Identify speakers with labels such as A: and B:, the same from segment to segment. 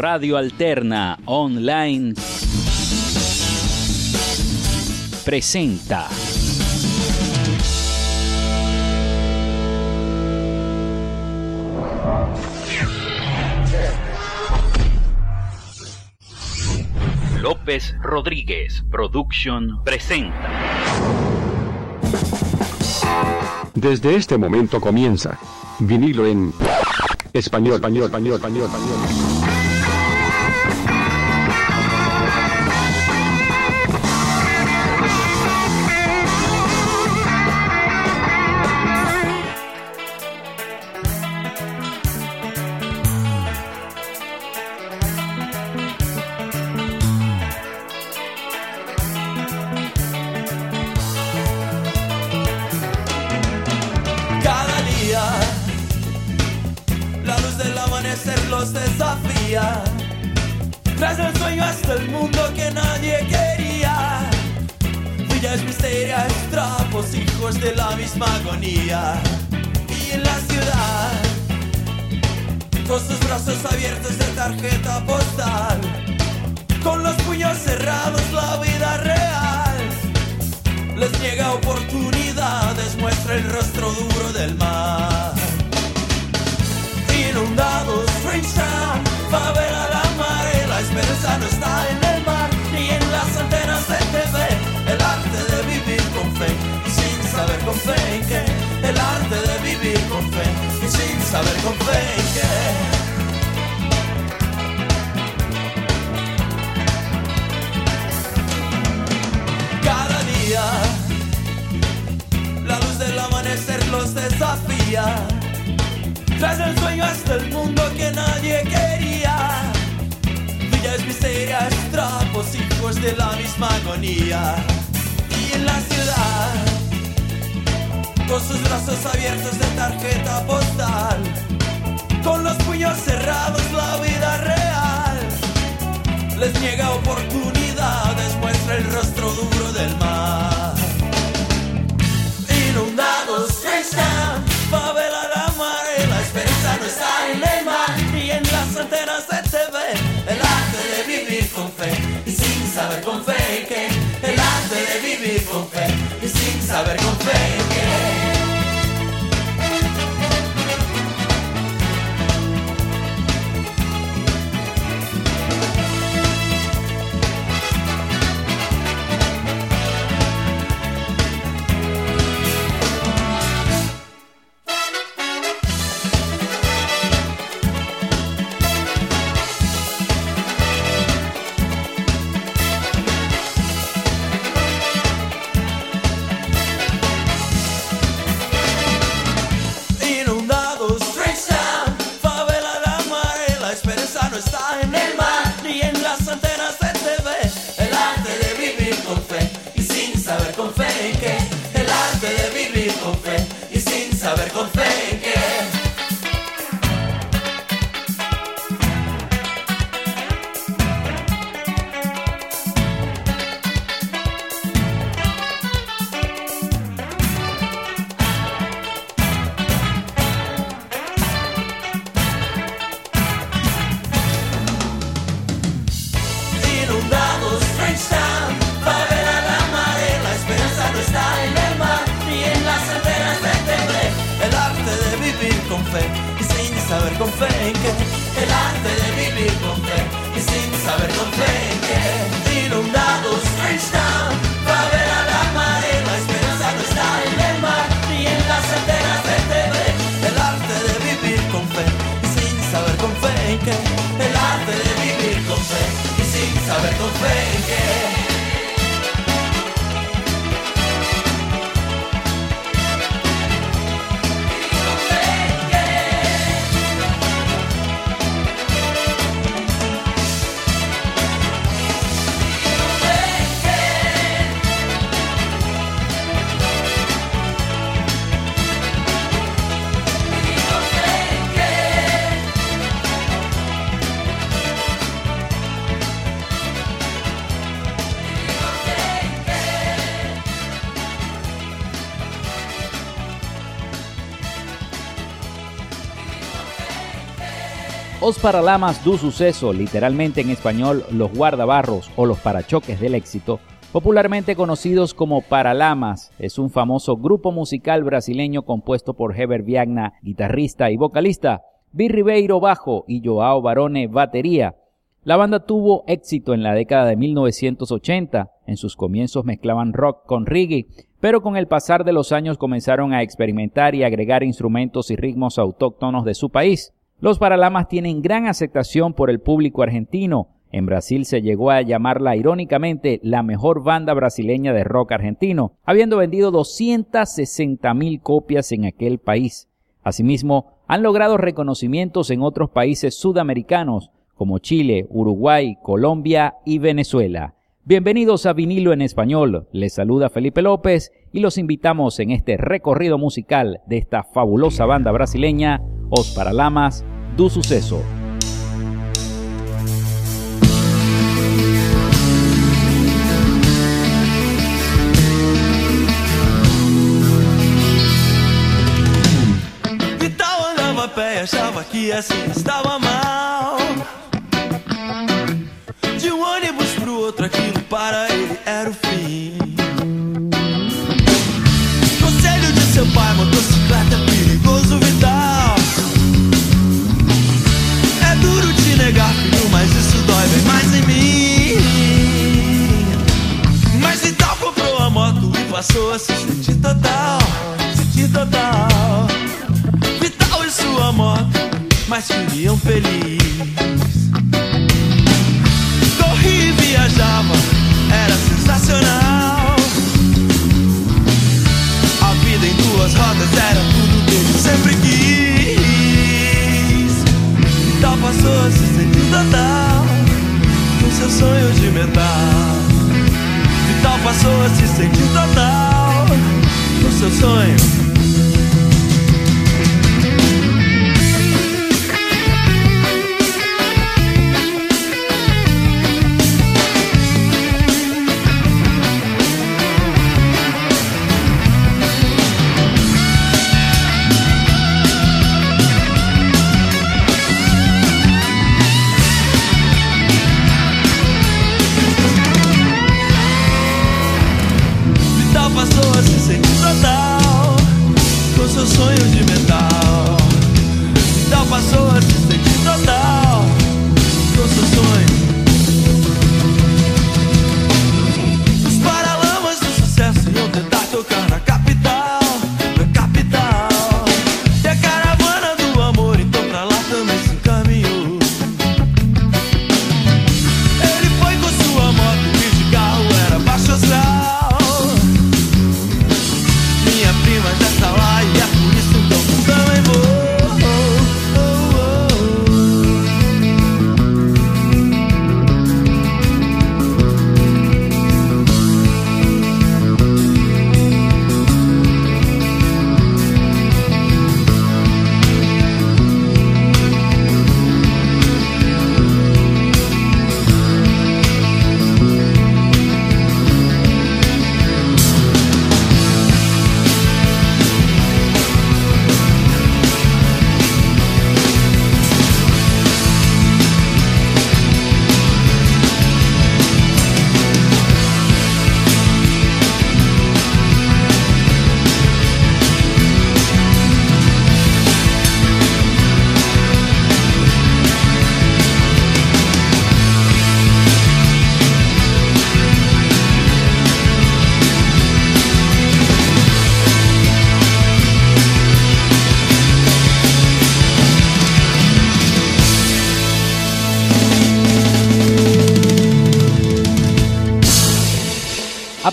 A: Radio Alterna Online presenta López Rodríguez Production presenta.
B: Desde este momento comienza vinilo en español, español, español, español, español.
C: Trapos, hijos de la misma agonía. Y en la ciudad, con sus brazos abiertos de tarjeta postal. Con los puños cerrados, la vida real les niega oportunidades, muestra el rostro duro del mar. Inundados, Springtown, favela la mare, la esperanza no está en el con en qué, el arte de vivir con fe, y sin saber con fe en día. La luz del amanecer los desafía. Tras el sueño hasta el mundo que nadie quería. Villas miserias, trapos, hijos de la misma agonía. Y en la ciudad, con sus brazos abiertos de tarjeta postal. Con los puños cerrados, la vida real les niega oportunidades, muestra el rostro duro del mar. Inundados, Springtown, favela la mare, la esperanza no está en el mar, ni en las antenas de TV, el arte de vivir con fe, y sin saber con fe qué, el arte de vivir con fe, y sin saber con fe
A: Os Paralamas du Suceso, literalmente en español los guardabarros o los parachoques del éxito, popularmente conocidos como Paralamas, es un famoso grupo musical brasileño compuesto por Heber Viagna, guitarrista y vocalista, Vi Ribeiro bajo y Joao Barone batería. La banda tuvo éxito en la década de 1980, en sus comienzos mezclaban rock con reggae, pero con el pasar de los años comenzaron a experimentar y agregar instrumentos y ritmos autóctonos de su país. Los Paralamas tienen gran aceptación por el público argentino. En Brasil se llegó a llamarla irónicamente la mejor banda brasileña de rock argentino, habiendo vendido 260.000 copias en aquel país. Asimismo, han logrado reconocimientos en otros países sudamericanos como Chile, Uruguay, Colombia y Venezuela. Bienvenidos a Vinilo en Español. Les saluda Felipe López y los invitamos en este recorrido musical de esta fabulosa banda brasileña Os Paralamas do Suceso.
C: Vital andava a pé, achava que assim estava mal. Total. Vital e sua moto, mas queriam feliz.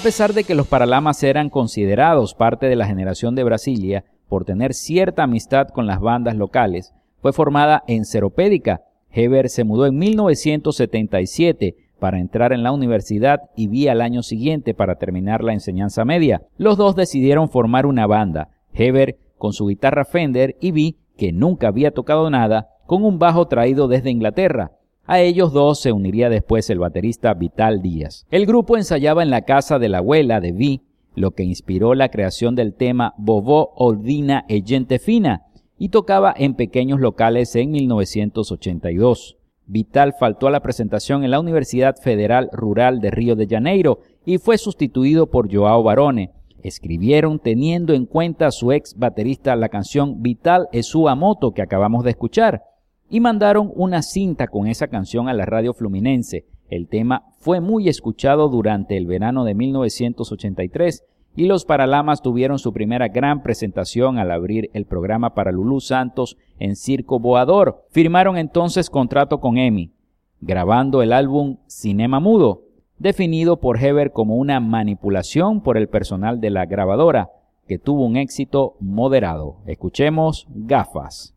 A: Pesar de que los Paralamas eran considerados parte de la generación de Brasilia por tener cierta amistad con las bandas locales, fue formada en Seropédica. Heber se mudó en 1977 para entrar en la universidad y Vi al año siguiente para terminar la enseñanza media. Los dos decidieron formar una banda, Heber con su guitarra Fender y Vi, que nunca había tocado nada, con un bajo traído desde Inglaterra. A ellos dos se uniría después el baterista Vital Díaz. El grupo ensayaba en la casa de la abuela de Vi, lo que inspiró la creación del tema Bobó Ordina e Gente Fina. y tocaba en pequeños locales en 1982. Vital faltó a la presentación en la Universidad Federal Rural de Río de Janeiro y fue sustituido por Joao Barone. Escribieron teniendo en cuenta a su ex baterista la canción Vital es su moto que acabamos de escuchar y mandaron una cinta con esa canción a la radio fluminense. El tema fue muy escuchado durante el verano de 1983 y los Paralamas tuvieron su primera gran presentación al abrir el programa para Lulú Santos en Circo Boador. Firmaron entonces contrato con EMI, grabando el álbum Cinema Mudo, definido por Heber como una manipulación por el personal de la grabadora, que tuvo un éxito moderado. Escuchemos Gafas.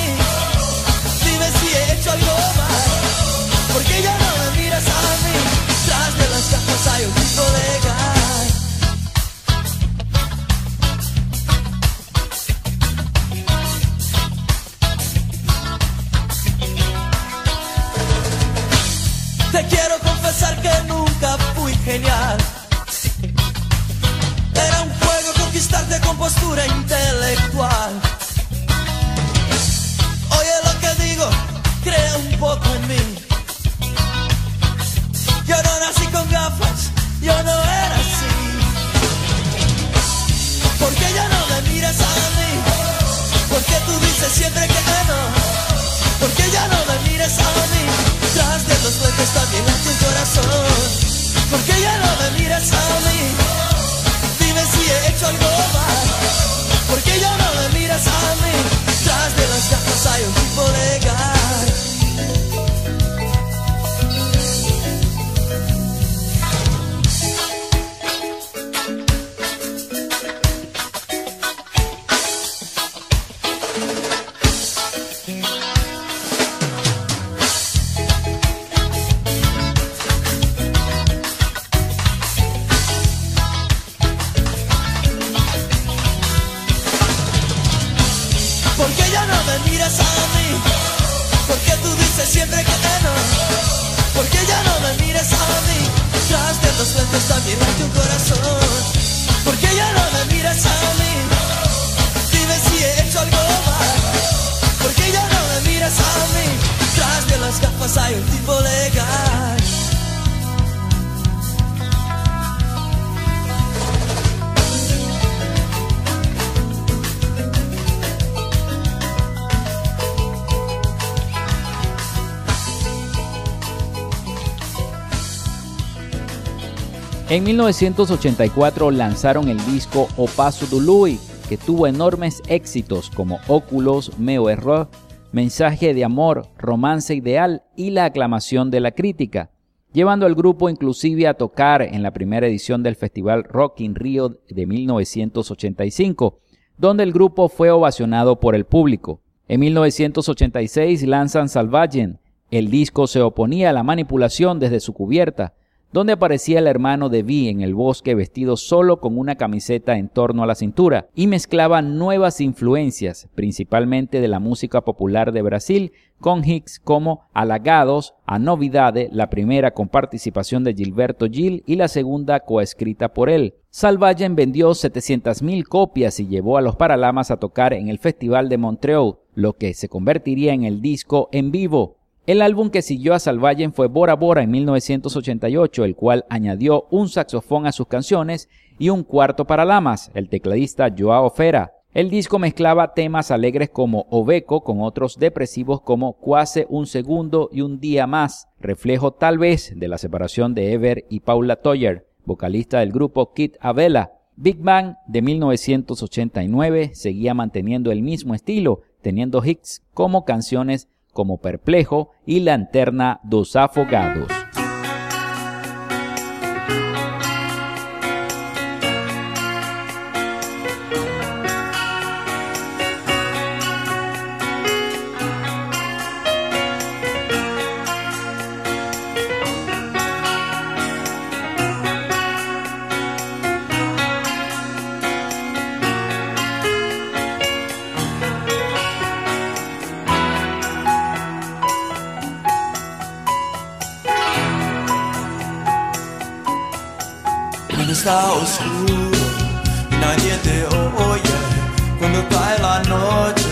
A: ¿Por
C: qué ya no me miras a mí? porque tú dices siempre que no? Porque ya no me miras a mí? Tras de los puentes también a tu corazón. Porque ya no me miras a mí? Dime si he hecho algo mal. Porque ya no me miras a mí? Tras de las gafas hay un tipo legal.
A: 1984 lanzaron el disco O Paso do Lui, que tuvo enormes éxitos como Óculos, Meo Error, Mensaje de Amor, Romance Ideal y la aclamación de la crítica, llevando al grupo inclusive a tocar en la primera edición del Festival Rock in Rio de 1985, donde el grupo fue ovacionado por el público. En 1986 lanzan Salvagen. El disco se oponía a la manipulación desde su cubierta, donde aparecía el hermano de Vi en el bosque vestido solo con una camiseta en torno a la cintura, y mezclaba nuevas influencias, principalmente de la música popular de Brasil, con hits como Alagados, A Novidade, la primera con participación de Gilberto Gil y la segunda coescrita por él. Salvagen vendió 700.000 copias y llevó a los Paralamas a tocar en el Festival de Montreal, lo que se convertiría en el disco en vivo El álbum que siguió a Salvagen fue Bora Bora en 1988, el cual añadió un saxofón a sus canciones y un cuarto para Lamas, el tecladista Joao Fera. El disco mezclaba temas alegres como Obeco con otros depresivos como Cuase un segundo y un día más, reflejo tal vez de la separación de Ever y Paula Toyer, vocalista del grupo Kid Avela. Big Bang de 1989 seguía manteniendo el mismo estilo, teniendo hits como canciones como Perplejo y Lanterna dos Afogados.
C: Está oscuro y nadie te oye cuando cae la noche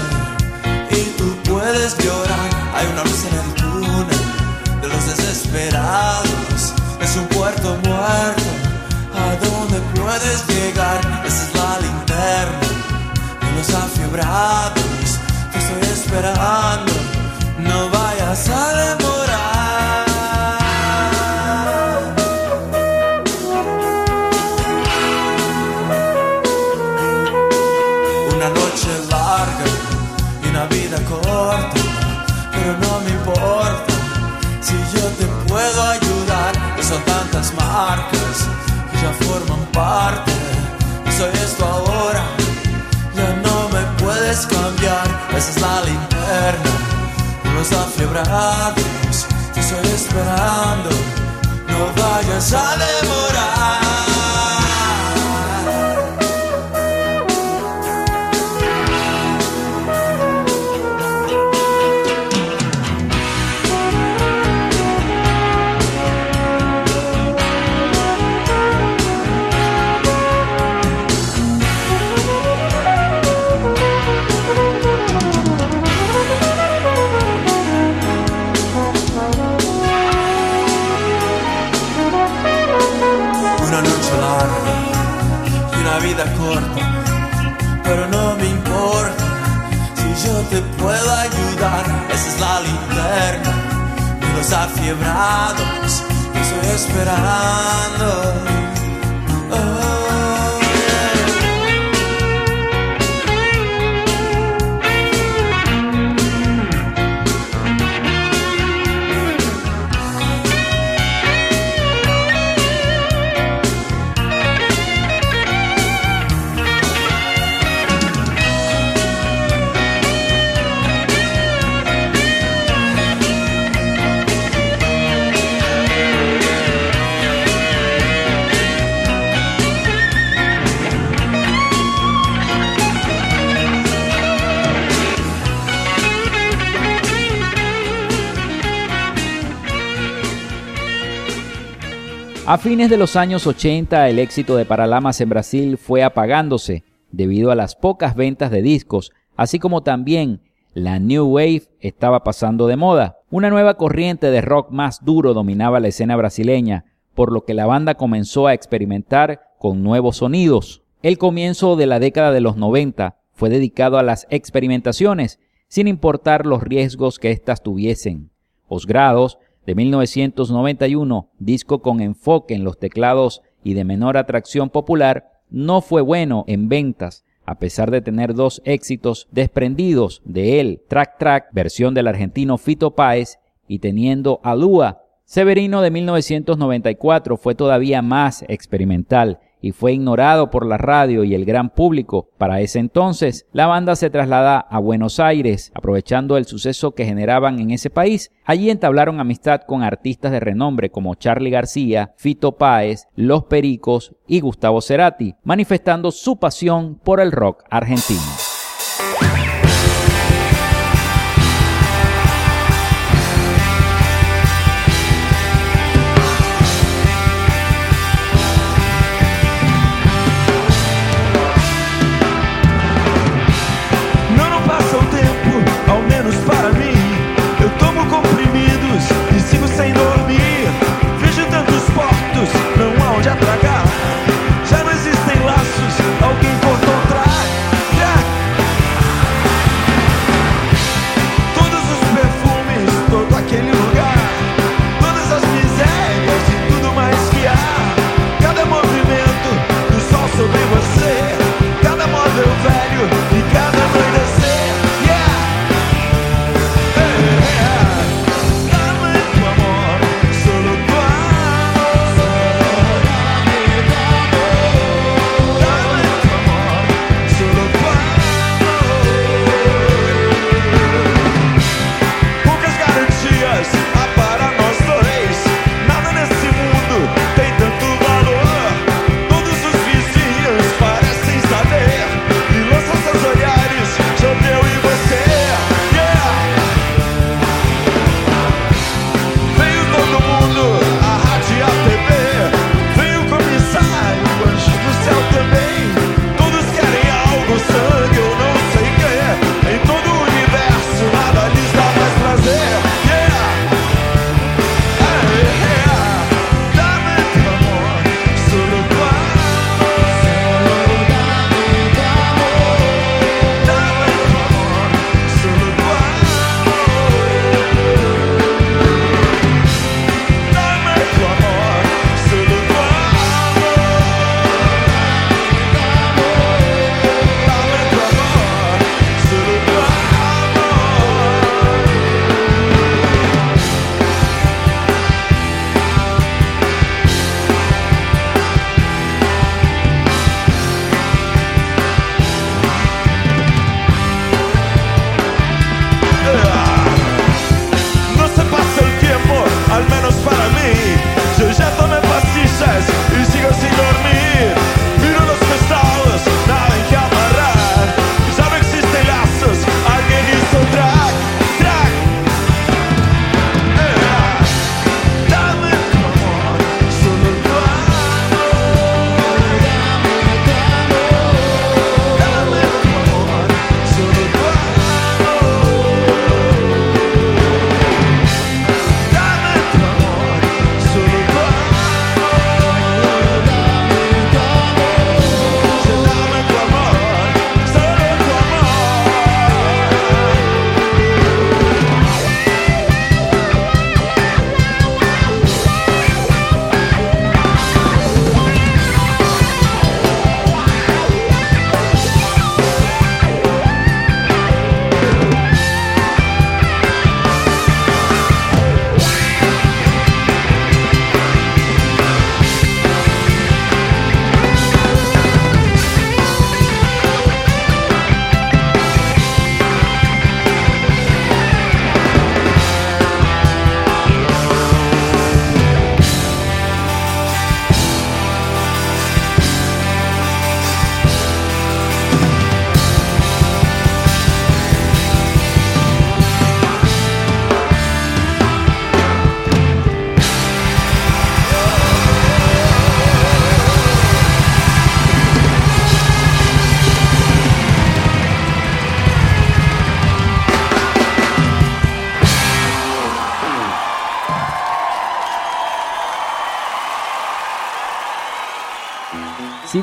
C: y tú puedes llorar. Hay una luz en el túnel de los desesperados. Es un puerto muerto a donde puedes llegar. Esa es la linterna de los afiebrados. Te estoy esperando. Soy esto ahora, ya no me puedes cambiar. Esa es la linterna, unos afiebrados. Te estoy esperando, no vayas a demorar.
A: A fines de los años 80 el éxito de Paralamas en Brasil fue apagándose debido a las pocas ventas de discos, así como también la New Wave estaba pasando de moda. Una nueva corriente de rock más duro dominaba la escena brasileña, por lo que la banda comenzó a experimentar con nuevos sonidos. El comienzo de la década de los 90 fue dedicado a las experimentaciones, sin importar los riesgos que éstas tuviesen. Posgrados de 1991, disco con enfoque en los teclados y de menor atracción popular, no fue bueno en ventas, a pesar de tener dos éxitos desprendidos de él, Track Track, versión del argentino Fito Páez, y teniendo Alúa. Severino de 1994 fue todavía más experimental y fue ignorado por la radio y el gran público. Para ese entonces, la banda se traslada a Buenos Aires, aprovechando el suceso que generaban en ese país. Allí entablaron amistad con artistas de renombre como Charlie García, Fito Páez, Los Pericos y Gustavo Cerati, manifestando su pasión por el rock argentino.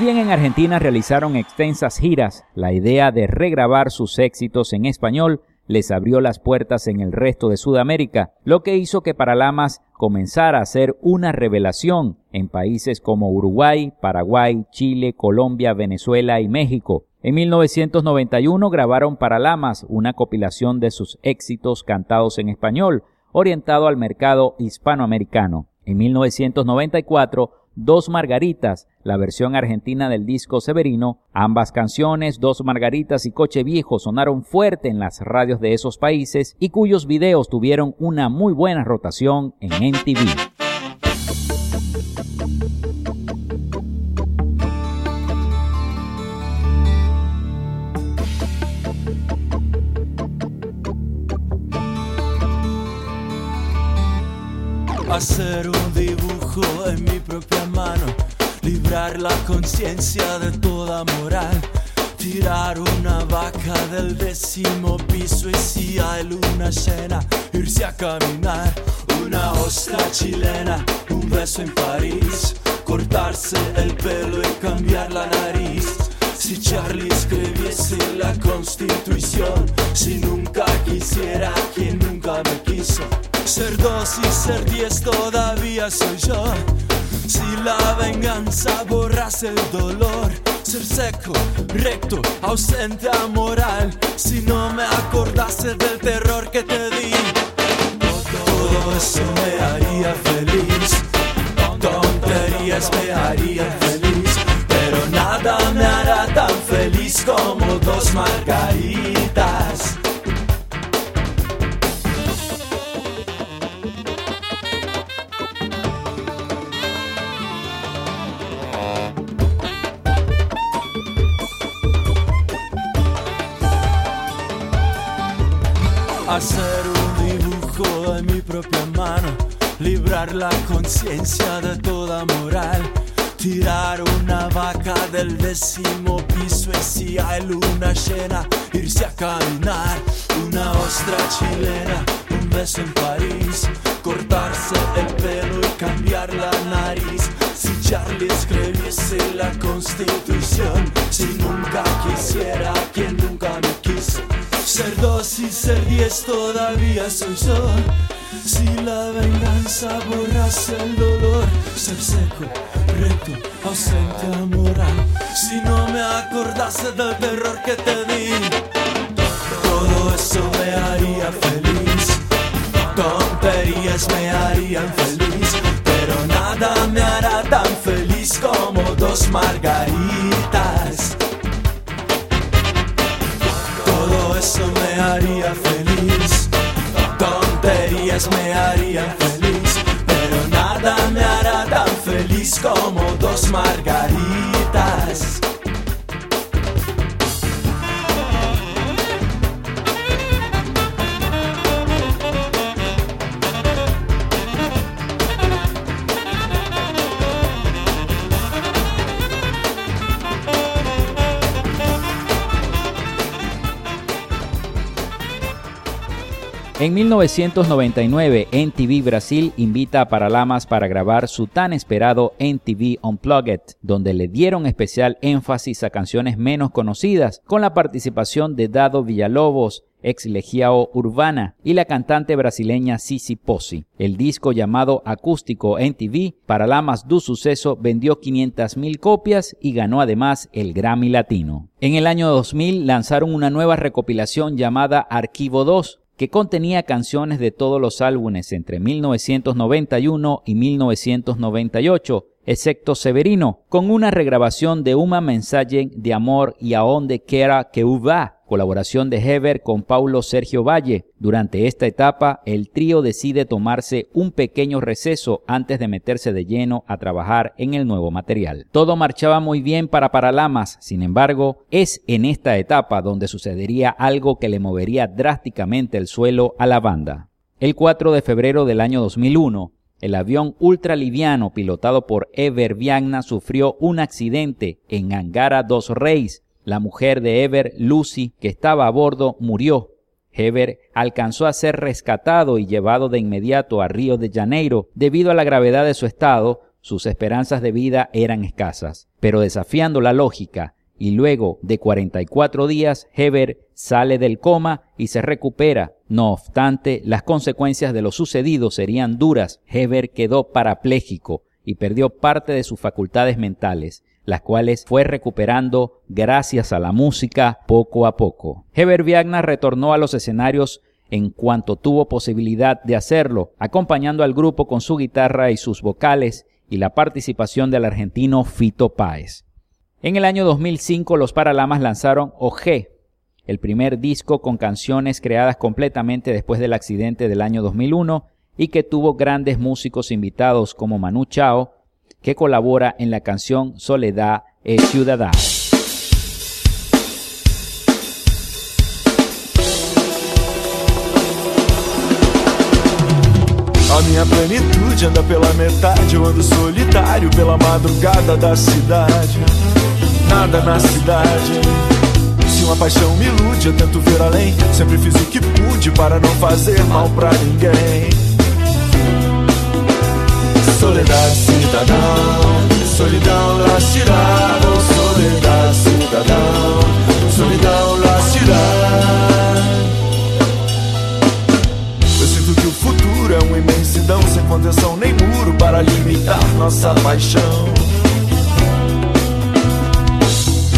A: Bien en Argentina realizaron extensas giras, la idea de regrabar sus éxitos en español les abrió las puertas en el resto de Sudamérica, lo que hizo que Paralamas comenzara a ser una revelación en países como Uruguay, Paraguay, Chile, Colombia, Venezuela y México. En 1991 grabaron Paralamas, una compilación de sus éxitos cantados en español, orientado al mercado hispanoamericano. En 1994 Dos Margaritas, la versión argentina del disco Severino. Ambas canciones, Dos Margaritas y Coche Viejo, sonaron fuerte en las radios de esos países y cuyos videos tuvieron una muy buena rotación en MTV.
C: Hacer un la conciencia de toda moral, tirar una vaca del décimo piso y si hay luna llena, irse a caminar, una ostra chilena, un beso en París, cortarse el pelo y cambiar la nariz. Si Charlie escribiese la constitución, si nunca quisiera quien nunca me quiso. Ser dos y ser diez todavía soy yo. La venganza borrase el dolor, ser seco, recto, ausente a moral. Si no me acordase del terror que te di, todo eso me haría feliz. Tonterías me harían feliz, pero nada me hará tan feliz como dos margaritas. Hacer un dibujo en mi propia mano, librar la conciencia de toda moral, tirar una vaca del décimo piso y si hay luna llena, irse a caminar, una ostra chilena, un beso en París, cortarse el pelo y cambiar la nariz. Si Charlie escribiese la constitución, todavía soy yo. Si la venganza borrase el dolor, ser seco, recto, ausente a moral. Si no me acordase del terror que te di, todo eso me haría feliz. Tonterías me harían feliz, pero nada me hará tan feliz como dos margaritas. Todo eso me haría feliz. Me harían feliz. Pero nada me hará tan feliz como dos margaritas.
A: En 1999, NTV Brasil invita a Paralamas para grabar su tan esperado NTV Unplugged, donde le dieron especial énfasis a canciones menos conocidas, con la participación de Dado Villalobos, ex Legiao Urbana, y la cantante brasileña Cici Pozzi. El disco llamado Acústico NTV Paralamas do Suceso vendió 500.000 copias y ganó además el Grammy Latino. En el año 2000 lanzaron una nueva recopilación llamada Archivo 2, que contenía canciones de todos los álbumes entre 1991 y 1998, excepto Severino, con una regrabación de Uma Mensaje de Amor y Aonde Quera que Uva, colaboración de Heber con Paulo Sergio Valle. Durante esta etapa, el trío decide tomarse un pequeño receso antes de meterse de lleno a trabajar en el nuevo material. Todo marchaba muy bien para Paralamas, sin embargo, es en esta etapa donde sucedería algo que le movería drásticamente el suelo a la banda. El 4 de febrero del año 2001, el avión ultraliviano pilotado por Ever Viagna sufrió un accidente en Angara dos Reis. La mujer de Ever, Lucy, que estaba a bordo, murió. Ever alcanzó a ser rescatado y llevado de inmediato a Río de Janeiro. Debido a la gravedad de su estado, sus esperanzas de vida eran escasas, pero desafiando la lógica y luego de 44 días Heber sale del coma y se recupera. No obstante, las consecuencias de lo sucedido serían duras. Heber quedó parapléjico y perdió parte de sus facultades mentales, las cuales fue recuperando gracias a la música poco a poco. Heber Viagna retornó a los escenarios en cuanto tuvo posibilidad de hacerlo, acompañando al grupo con su guitarra y sus vocales y la participación del argentino Fito Páez. En el año 2005 los Paralamas lanzaron OG, el primer disco con canciones creadas completamente después del accidente del año 2001 y que tuvo grandes músicos invitados como Manu Chao, que colabora en la canción Soledad es.
D: A minha plenitude anda pela metade, eu ando solitário pela madrugada da cidade. Nada na cidade. Se uma paixão me ilude, eu tento ver além. Sempre fiz o que pude para não fazer mal pra ninguém. Soledade, cidadão, solidão, la cidade, soledade, cidadão, solidão, la cidade. Eu sinto que o futuro é uma imensidão sem contenção nem muro para limitar nossa paixão.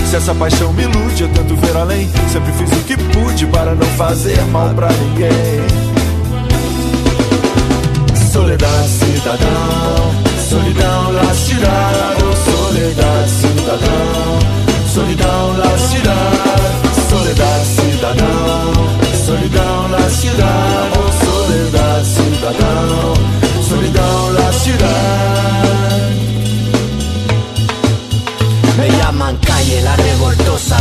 D: Se essa paixão me ilude, eu tento ver além. Sempre fiz o que pude para não fazer mal pra ninguém. Soledade, cidadão, solidão, la cidade, soledade, cidadão, solidão, la cidade, soledade, cidadão, solidão, la cidade, soledade, cidadão, solidão, la cidade.
E: Me llaman calle la revoltosa,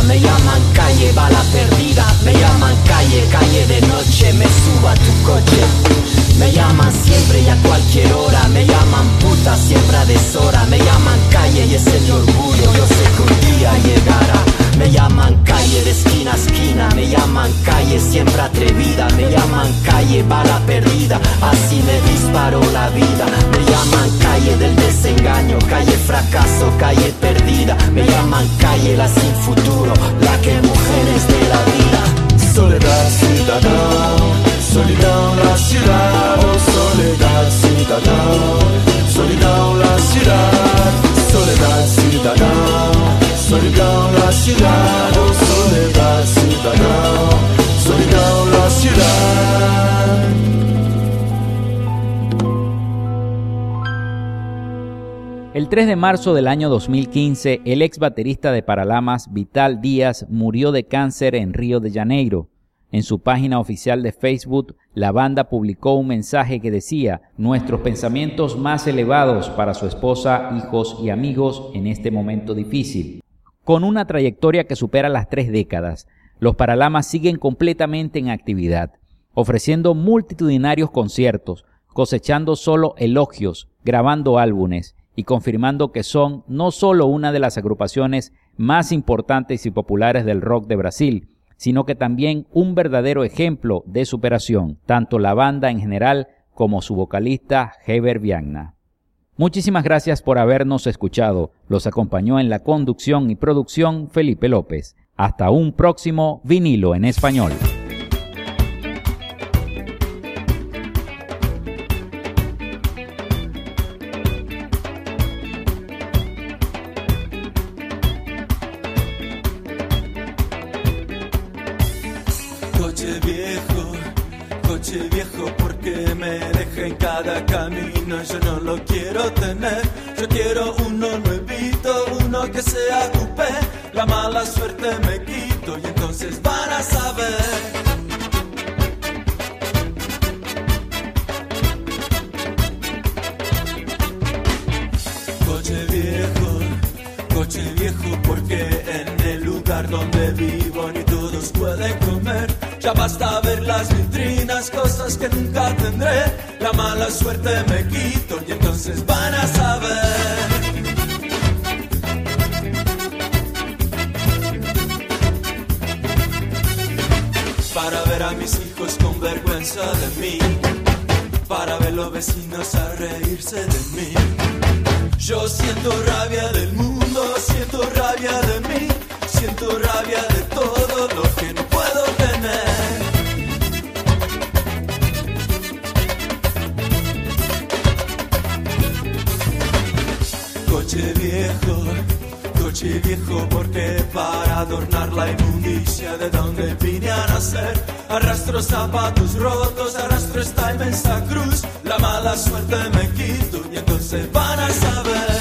A: 3 de marzo del año 2015, el ex baterista de Paralamas, Vital Díaz, murió de cáncer en Río de Janeiro. En su página oficial de Facebook, la banda publicó un mensaje que decía, nuestros pensamientos más elevados para su esposa, hijos y amigos en este momento difícil. Con una trayectoria que supera las tres décadas, los Paralamas siguen completamente en actividad, ofreciendo multitudinarios conciertos, cosechando solo elogios, grabando álbumes y confirmando que son no solo una de las agrupaciones más importantes y populares del rock de Brasil, sino que también un verdadero ejemplo de superación, tanto la banda en general como su vocalista Heber Viagna. Muchísimas gracias por habernos escuchado. Los acompañó en la conducción y producción Felipe López. Hasta un próximo vinilo en español.
C: Quiero tener, yo quiero uno nuevito, uno que sea coupé. La mala suerte me quito y entonces van a saber. Coche viejo, coche viejo, porque en el lugar donde vivo ni todos pueden comer. Ya basta ver las vitrinas, cosas que nunca tendré. La mala suerte me quito y entonces van a saber. Para ver a mis hijos con vergüenza de mí. Para ver los vecinos a reírse de mí. Yo siento rabia del mundo, siento rabia de mí, siento rabia de todo lo que coche viejo, porque para adornar la inmundicia de donde vine a nacer, arrastro zapatos rotos, arrastro esta inmensa cruz, la mala suerte me quito y entonces van a saber.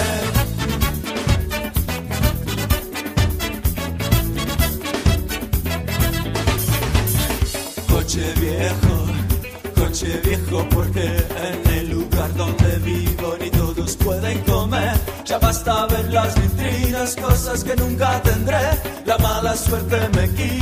C: Cosas que nunca tendré. La mala suerte me quito